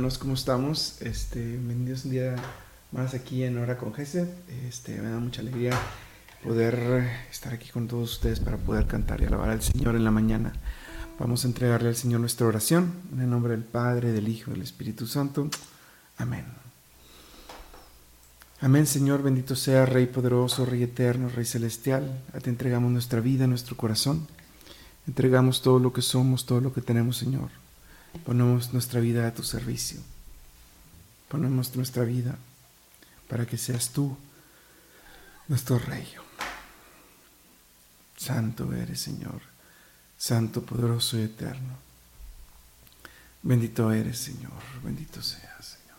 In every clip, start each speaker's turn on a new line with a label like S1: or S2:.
S1: ¿cómo estamos? Este, bienvenidos un día más aquí en Hora con Gesed. Este, me da mucha alegría poder estar aquí con todos ustedes para poder cantar y alabar al Señor en la mañana. Vamos a entregarle al Señor nuestra oración en el nombre del Padre, del Hijo del Espíritu Santo. Amén. Amén, Señor, bendito sea, Rey poderoso, Rey eterno, Rey celestial. A ti entregamos nuestra vida, nuestro corazón. Entregamos todo lo que somos, todo lo que tenemos, Señor. Ponemos nuestra vida a tu servicio. Ponemos nuestra vida para que seas tú nuestro Rey. Santo eres, Señor. Santo, poderoso y eterno. Bendito eres, Señor. Bendito seas, Señor.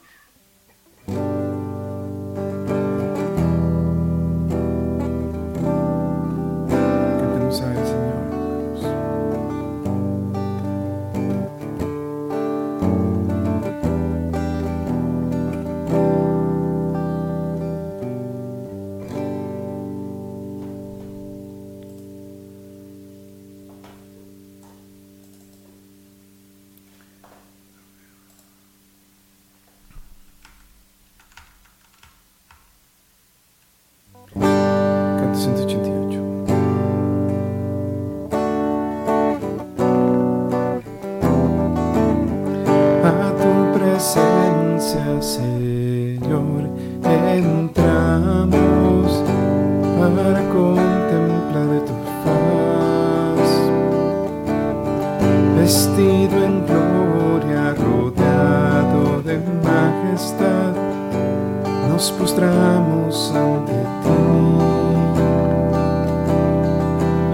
S1: Para contemplar tu faz. Vestido en gloria, rodeado de majestad, nos postramos ante ti.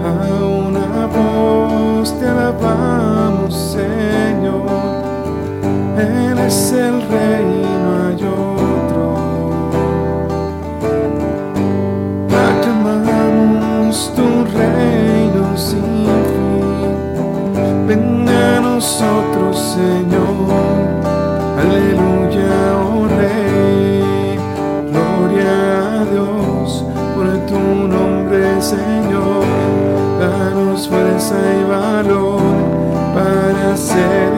S1: A una voz te alabamos, Señor. Él es el Rey, nosotros, Señor. Aleluya, oh Rey. Gloria a Dios por tu nombre, Señor. Danos fuerza y valor para ser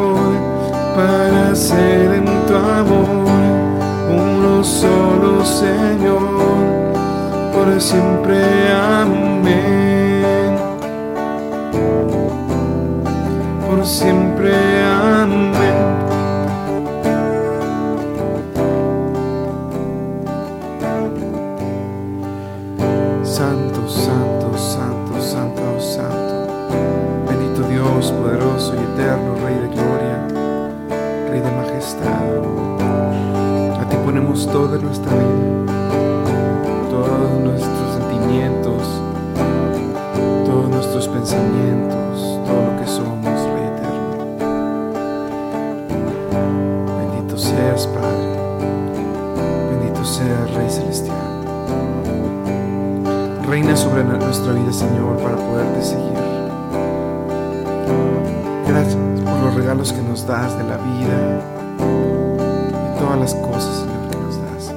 S1: para ser en tu amor uno solo, Señor, por siempre. Amén. Por siempre. Amén. Santo, santo, santo, santo, santo. Bendito Dios, poderoso y eterno, Rey de gloria, Rey de majestad. A ti ponemos toda nuestra vida, todos nuestros sentimientos, todos nuestros pensamientos, todo lo que somos, Rey eterno. Bendito seas, Padre. Bendito seas, Rey celestial. Reina sobre nuestra vida, Señor, para poderte seguir. Los regalos que nos das de la vida y todas las cosas, Señor, que nos das.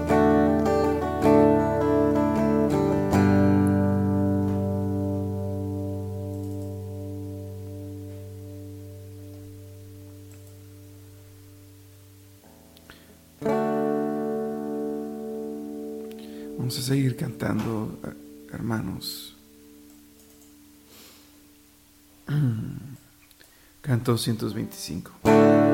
S1: Vamos a seguir cantando, hermanos. Canto 125.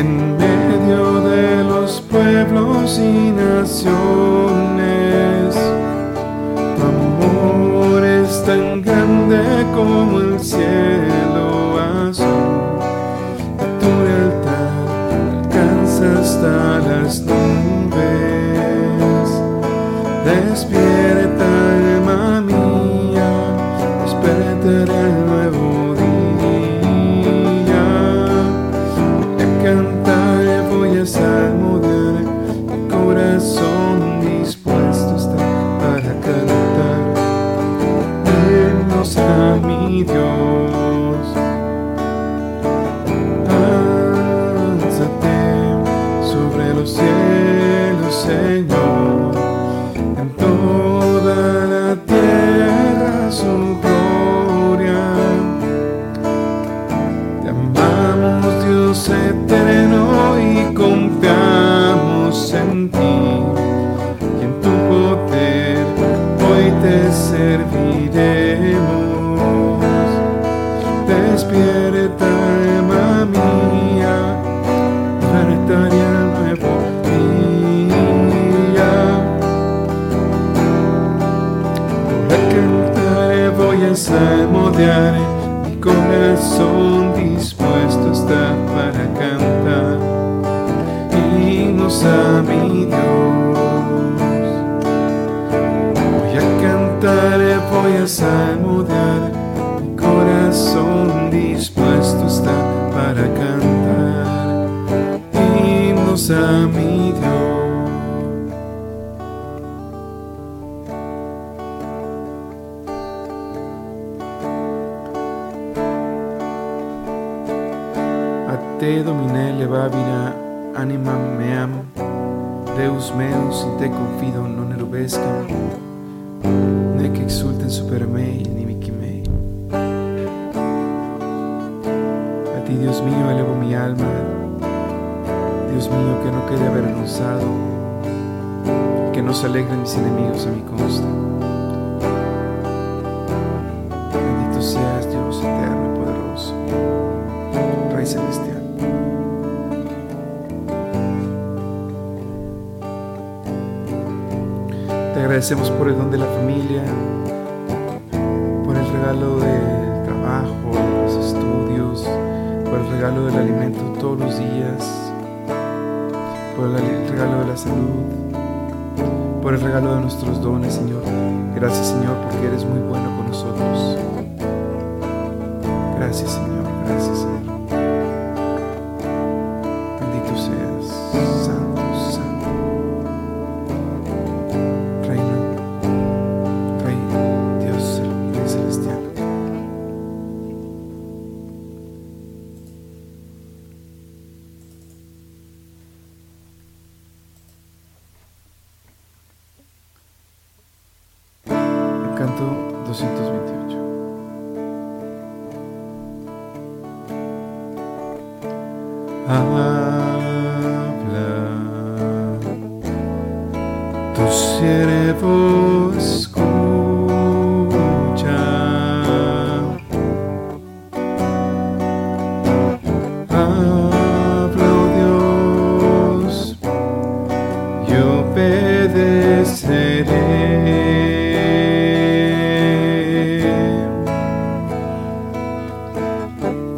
S1: en medio de los pueblos y naciones. Tu amor es tan grande como el cielo azul. Tu lealtad alcanza hasta las nubes. Te domine levavina anima meam, Deus meus in te confido non erubescam, nec exulten super me inimici mei. A ti, Dios mío, elevo mi alma, Dios mío, que no quede avergonzado, que no se alegren mis enemigos a mi consta. Agradecemos por el don de la familia, por el regalo del trabajo, los estudios, por el regalo del alimento todos los días, por el regalo de la salud, por el regalo de nuestros dones, Señor. Gracias, Señor, porque eres muy bueno con nosotros. Gracias, Señor. Gracias, Señor. siervo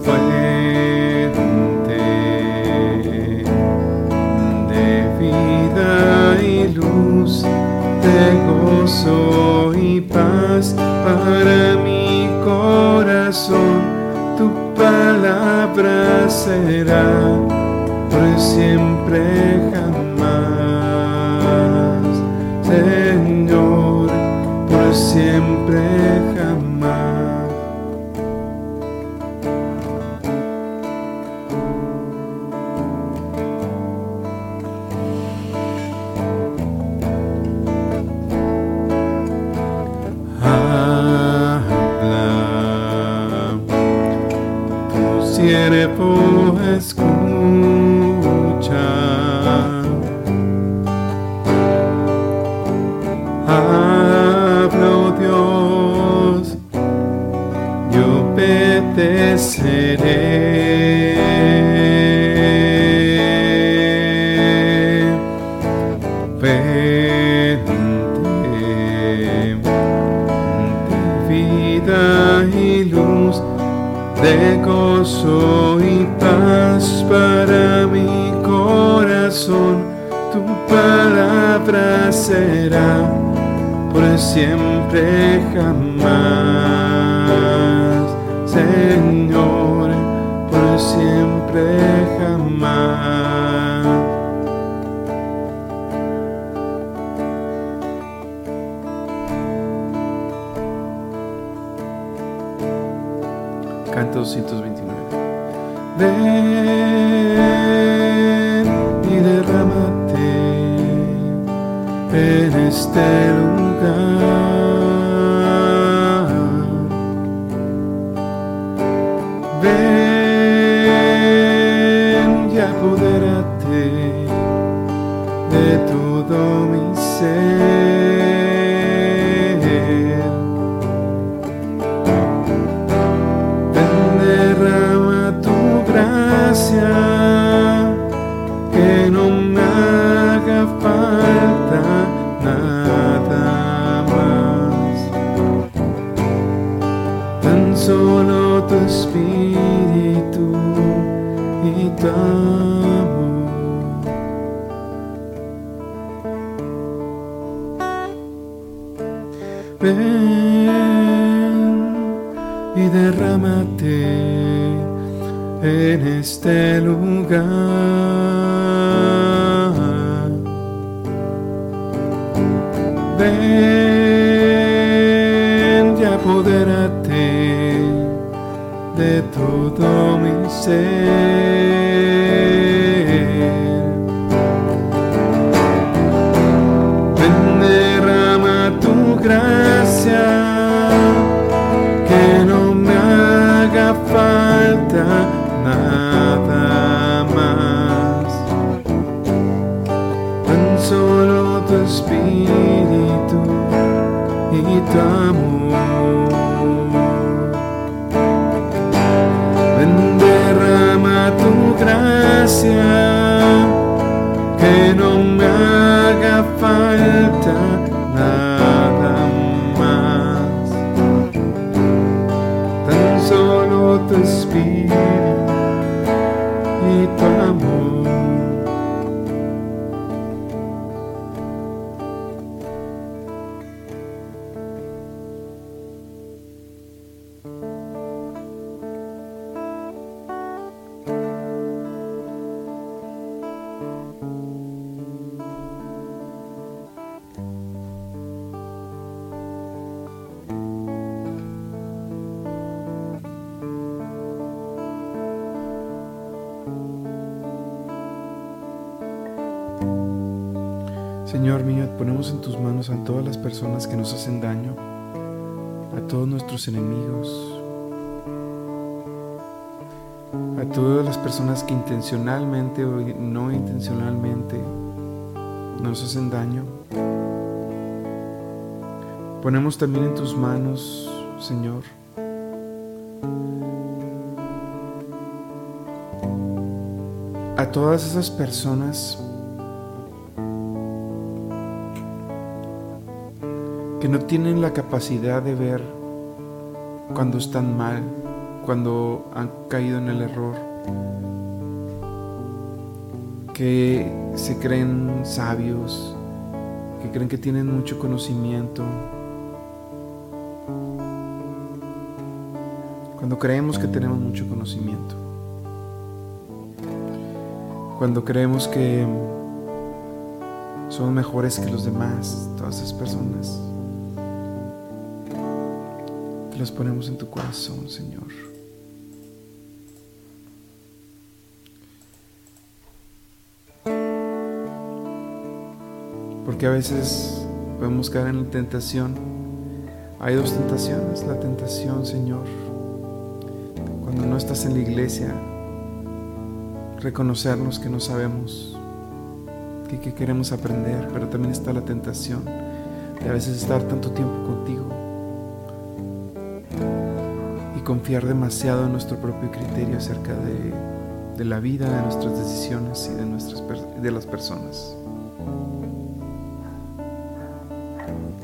S1: Fuente de vida y luz, de gozo y paz para mi corazón. Tu palabra será obedeceré. Vente de vida y luz, de gozo y paz para mi corazón. Tu palabra será por siempre jamás, este lugar. Este lugar. Ven y apodérate de todo mi ser. Solo tu a todas las personas que nos hacen daño, a todos nuestros enemigos, a todas las personas que intencionalmente o no intencionalmente nos hacen daño. Ponemos también en tus manos, Señor, a todas esas personas que no tienen la capacidad de ver cuando están mal, cuando han caído en el error, que se creen sabios, que creen que tienen mucho conocimiento, cuando creemos que tenemos mucho conocimiento, cuando creemos que somos mejores que los demás, todas esas personas. Te las ponemos en tu corazón, Señor. Porque a veces podemos caer en la tentación. Hay dos tentaciones. La tentación, Señor, cuando no estás en la iglesia, reconocernos que no sabemos, que, que queremos aprender, pero también está la tentación de a veces estar tanto tiempo contigo confiar demasiado en nuestro propio criterio acerca de, de la vida, de nuestras decisiones y de, nuestras, de las personas.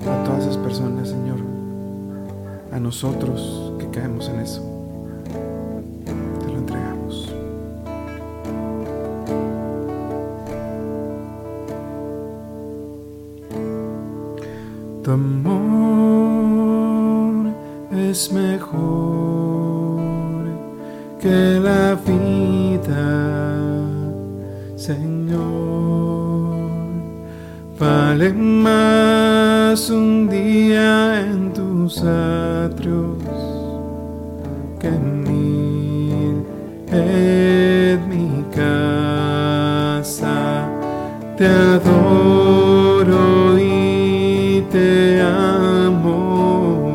S1: A todas esas personas, Señor, a nosotros que caemos en eso. Te lo. Tu amor es mejor que la vida, Señor. Vale más un día en tus atrios que mil en mi casa. Te adoro y te amo.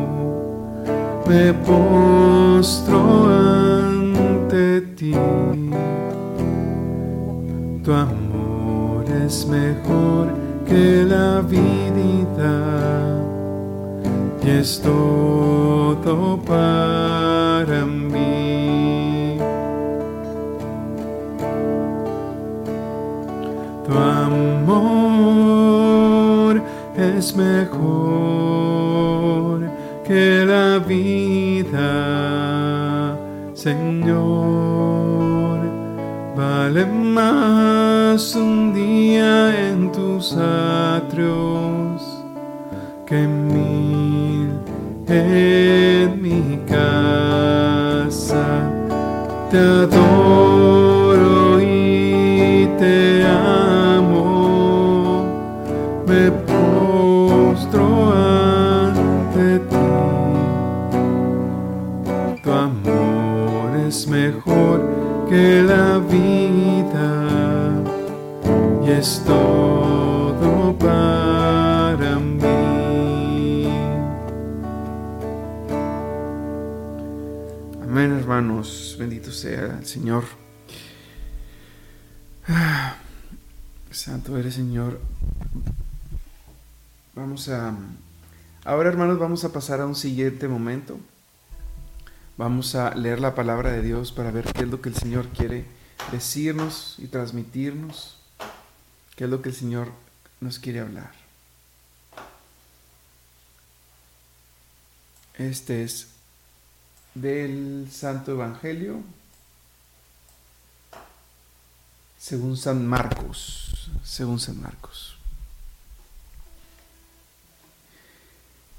S1: Me postro mejor que la vida y es todo para mí. Tu amor es mejor que la vida, Señor. Vale más un día en tus atrios que mil en mi casa. Te adoro y te amo. Me postro ante ti. Tu amor es mejor que la todo para mí. Amén, hermanos. Bendito sea el Señor. Ah, Santo eres, Señor. Vamos a... Ahora, hermanos, vamos a pasar a un siguiente momento. Vamos a leer la palabra de Dios para ver qué es lo que el Señor quiere decirnos y transmitirnos. ¿Qué es lo que el Señor nos quiere hablar? Este es del Santo Evangelio según San Marcos, según San Marcos.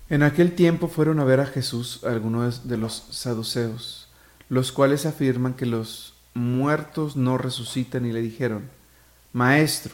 S1: En aquel tiempo fueron a ver a Jesús algunos de los saduceos, los cuales afirman que los muertos no resucitan y le dijeron, Maestro,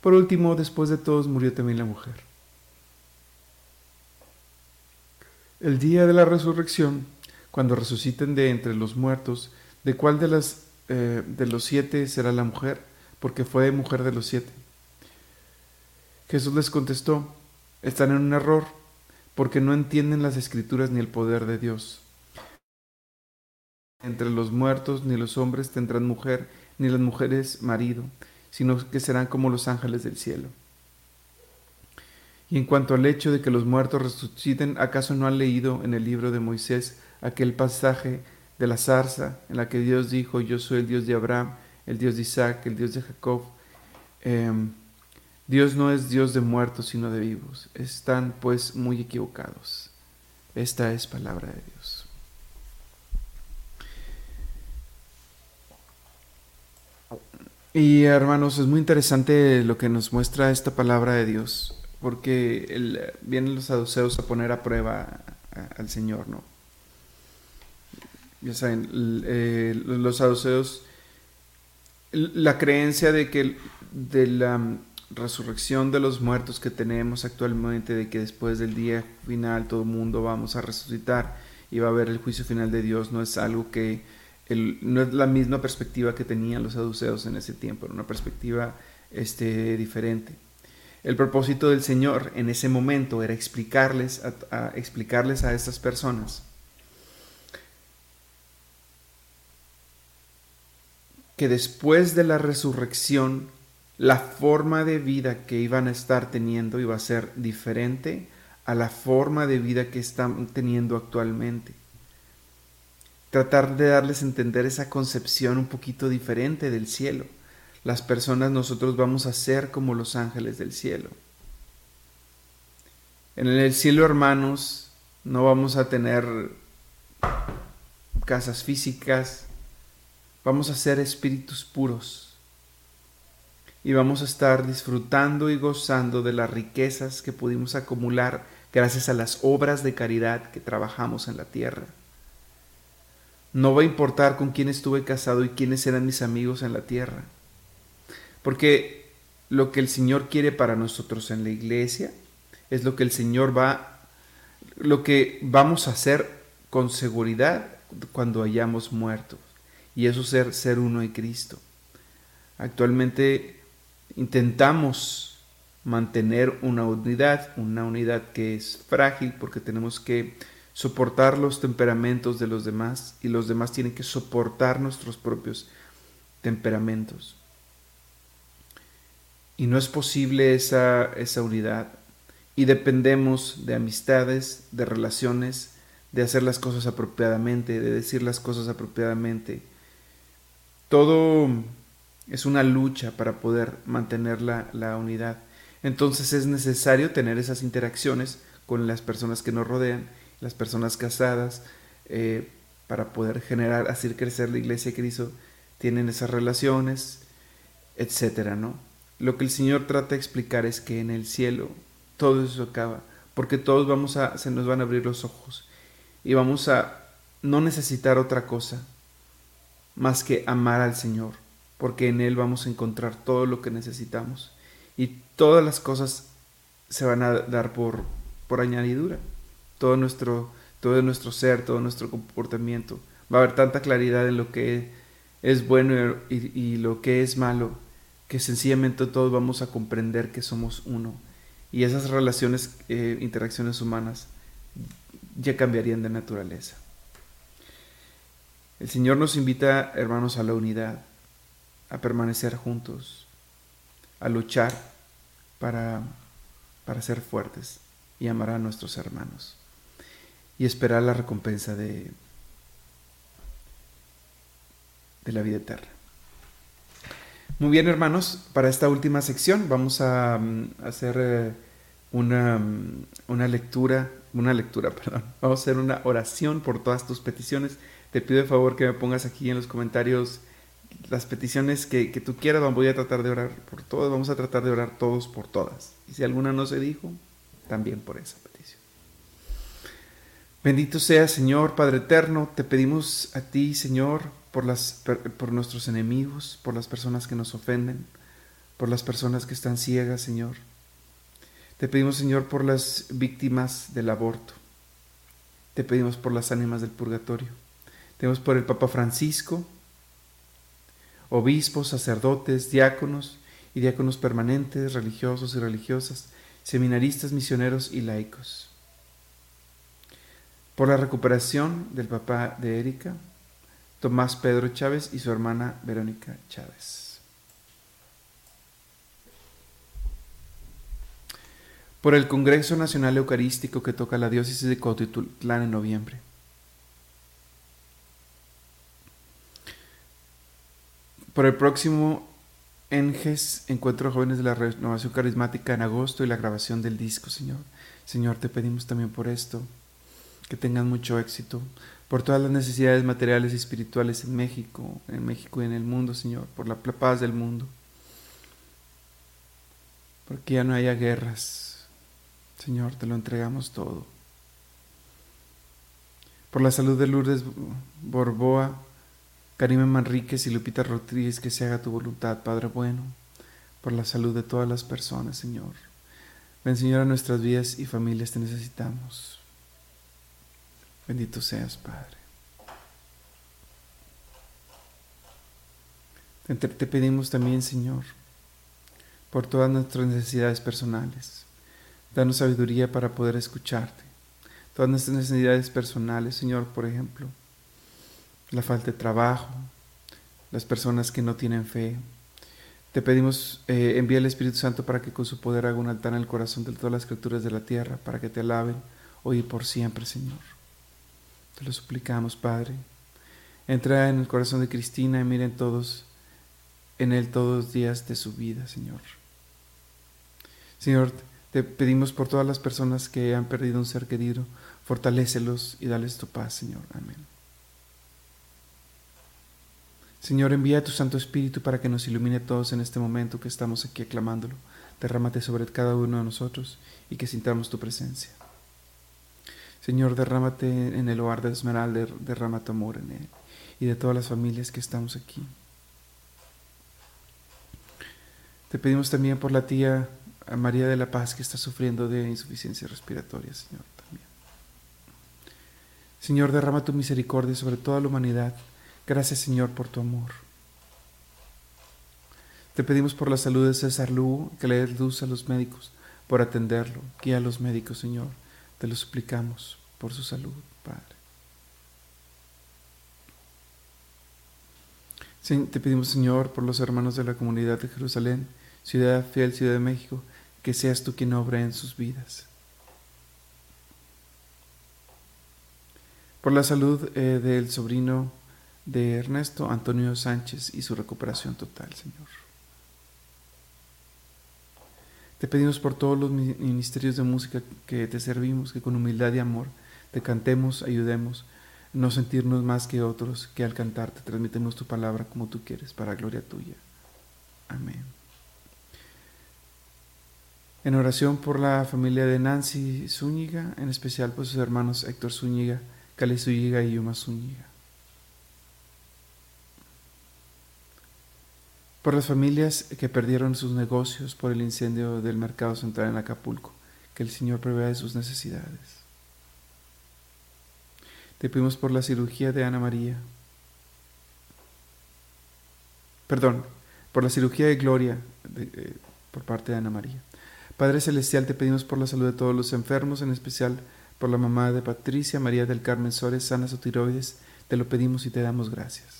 S1: Por último, después de todos, murió también la mujer. El día de la resurrección, cuando resuciten de entre los muertos, ¿de cuál de, las, eh, de los siete será la mujer? Porque fue mujer de los siete. Jesús les contestó, están en un error, porque no entienden las escrituras ni el poder de Dios. Entre los muertos ni los hombres tendrán mujer, ni las mujeres marido, sino que serán como los ángeles del cielo. Y en cuanto al hecho de que los muertos resuciten, ¿acaso no han leído en el libro de Moisés aquel pasaje de la zarza en la que Dios dijo, yo soy el Dios de Abraham, el Dios de Isaac, el Dios de Jacob? Em, Dios no es Dios de muertos, sino de vivos. Están pues muy equivocados. Esta es palabra de Dios. Y hermanos, es muy interesante lo que nos muestra esta palabra de Dios porque vienen los saduceos a poner a prueba al Señor, ¿no? Ya saben, eh, los saduceos, la creencia de que de la resurrección de los muertos que tenemos actualmente, de que después del día final todo el mundo vamos a resucitar y va a haber el juicio final de Dios, no es algo que, no es la misma perspectiva que tenían los saduceos en ese tiempo, era una perspectiva este, diferente. El propósito del Señor en ese momento era explicarles a, explicarles a estas personas que después de la resurrección la forma de vida que iban a estar teniendo iba a ser diferente a la forma de vida que están teniendo actualmente. Tratar de darles a entender esa concepción un poquito diferente del cielo las personas nosotros vamos a ser como los ángeles del cielo. En el cielo, hermanos, no vamos a tener casas físicas, vamos a ser espíritus puros y vamos a estar disfrutando y gozando de las riquezas que pudimos acumular gracias a las obras de caridad que trabajamos en la tierra. No va a importar con quién estuve casado y quiénes eran mis amigos en la tierra. Porque lo que el Señor quiere para nosotros en la iglesia es lo que el Señor va, lo que vamos a hacer con seguridad cuando hayamos muerto. Y eso ser ser uno en Cristo. Actualmente intentamos mantener una unidad, una unidad que es frágil porque tenemos que soportar los temperamentos de los demás y los demás tienen que soportar nuestros propios temperamentos. Y no es posible esa, esa unidad. Y dependemos de amistades, de relaciones, de hacer las cosas apropiadamente, de decir las cosas apropiadamente. Todo es una lucha para poder mantener la, unidad. Entonces es necesario tener esas interacciones con las personas que nos rodean, las personas casadas, eh, para poder generar, hacer crecer la iglesia Cristo, tienen esas relaciones, etcétera, ¿no? Lo que el Señor trata de explicar es que en el cielo todo eso acaba, porque todos vamos a, se nos van a abrir los ojos y vamos a no necesitar otra cosa más que amar al Señor, porque en Él vamos a encontrar todo lo que necesitamos y todas las cosas se van a dar por, por añadidura, todo nuestro, todo nuestro ser, todo nuestro comportamiento. Va a haber tanta claridad en lo que es bueno y lo que es malo que sencillamente todos vamos a comprender que somos uno. Y esas relaciones, eh, interacciones humanas, ya cambiarían de naturaleza. El Señor nos invita, hermanos, a la unidad, a permanecer juntos, a luchar para, para ser fuertes y amar a nuestros hermanos y esperar la recompensa de, de la vida eterna. Muy bien, hermanos, para esta última sección vamos a mm, hacer eh, una, mm, una, lectura, una lectura, perdón. Vamos a hacer una oración por todas tus peticiones. Te pido de favor que me pongas aquí en los comentarios las peticiones que, que tú quieras. Voy a tratar de orar por todas. Vamos a tratar de orar todos por todas. Y si alguna no se dijo, también por esa petición. Bendito sea, Señor, Padre eterno. Te pedimos a ti, Señor, por, las, por nuestros enemigos, por las personas que nos ofenden, por las personas que están ciegas, Señor. Te pedimos, Señor, por las víctimas del aborto. te pedimos por las ánimas del purgatorio. Tenemos por el Papa Francisco, obispos, sacerdotes, diáconos y diáconos permanentes, religiosos y religiosas, seminaristas, misioneros y laicos. Por la recuperación del papá de Erika, Tomás Pedro Chávez y su hermana Verónica Chávez. Por el Congreso Nacional Eucarístico que toca la diócesis de Cotitlán en noviembre. Por el próximo ENGES, Encuentro de Jóvenes de la Renovación Carismática en agosto y la grabación del disco, Señor. Señor, te pedimos también por esto, que tengan mucho éxito, por todas las necesidades materiales y espirituales en México, en México y en el mundo, Señor, por la paz del mundo, porque ya no haya guerras. Señor, te lo entregamos todo. Por la salud de Lourdes Borboa, Karime Manríquez y Lupita Rodríguez, que se haga tu voluntad, Padre bueno, por la salud de todas las personas, Señor. Ven, Señor, a nuestras vidas y familias te necesitamos. Bendito seas, Padre. Te pedimos también, Señor, por todas nuestras necesidades personales. Danos sabiduría para poder escucharte. Todas nuestras necesidades personales, Señor, por ejemplo, la falta de trabajo, las personas que no tienen fe. Te pedimos, eh, envía el Espíritu Santo para que con su poder haga un altar en el corazón de todas las criaturas de la tierra, para que te alaben hoy y por siempre, Señor. Te lo suplicamos, Padre. Entra en el corazón de Cristina y miren todos en él todos los días de su vida, Señor. Señor, te pedimos por todas las personas que han perdido un ser querido, fortalécelos y dales tu paz, Señor. Amén. Señor, envía tu Santo Espíritu para que nos ilumine a todos en este momento que estamos aquí aclamándolo. Derrámate sobre cada uno de nosotros y que sintamos tu presencia. Señor, derrámate en el hogar de Esmeralda, derrama tu amor en él y de todas las familias que estamos aquí. Te pedimos también por la tía María de la Paz que está sufriendo de insuficiencia respiratoria, Señor, también. Señor, derrama tu misericordia sobre toda la humanidad. Gracias, Señor, por tu amor. Te pedimos por la salud de César Lugo, que le des luz a los médicos, por atenderlo. Guía a los médicos, Señor. Te lo suplicamos por su salud, Padre. Te pedimos, Señor, por los hermanos de la comunidad de Jerusalén, ciudad fiel, ciudad de México, que seas tú quien obra en sus vidas. Por la salud eh, del sobrino de Ernesto, Antonio Sánchez, y su recuperación total, Señor. Te pedimos por todos los ministerios de música que te servimos, que con humildad y amor te cantemos, ayudemos, no sentirnos más que otros, que al cantar te transmitemos tu palabra como tú quieres, para gloria tuya. Amén. En oración por la familia de Nancy Zúñiga, en especial por sus hermanos Héctor Zúñiga, Cali Zúñiga y Yuma Zúñiga. Por las familias que perdieron sus negocios por el incendio del mercado central en Acapulco, que el Señor prevea de sus necesidades. Te pedimos por la cirugía de Ana María, perdón, por la cirugía de Gloria eh, por parte de Ana María. Padre Celestial, te pedimos por la salud de todos los enfermos, en especial por la mamá de Patricia, María del Carmen Sores, sana su tiroides, te lo pedimos y te damos gracias.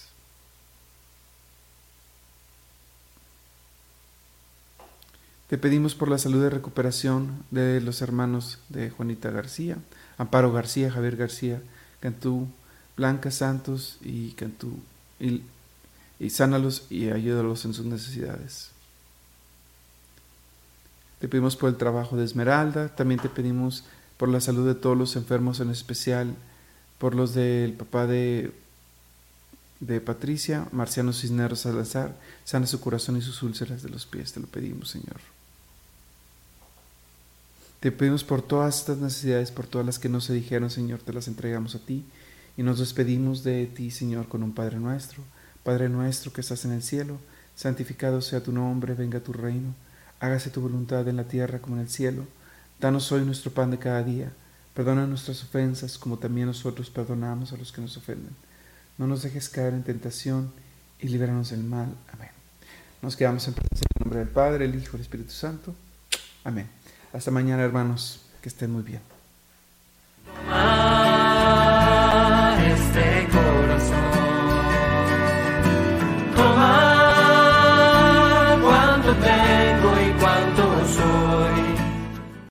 S1: Te pedimos por la salud de recuperación de los hermanos de Juanita García, Amparo García, Javier García, Cantú, Blanca Santos y Cantú, y, y sánalos y ayúdalos en sus necesidades. Te pedimos por el trabajo de Esmeralda, también te pedimos por la salud de todos los enfermos, en especial por los del papá de, de Patricia, Marciano Cisneros Salazar, sana su corazón y sus úlceras de los pies, te lo pedimos, Señor. Te pedimos por todas estas necesidades, por todas las que no se dijeron, Señor, te las entregamos a ti y nos despedimos de ti, Señor, con un Padre nuestro. Padre nuestro que estás en el cielo, santificado sea tu nombre, venga tu reino, hágase tu voluntad en la tierra como en el cielo. Danos hoy nuestro pan de cada día, Perdona nuestras ofensas como también nosotros perdonamos a los que nos ofenden. No nos dejes caer en tentación y líbranos del mal. Amén. Nos quedamos en presencia en nombre del Padre, el Hijo el Espíritu Santo. Amén. Hasta mañana, hermanos. Que estén muy bien.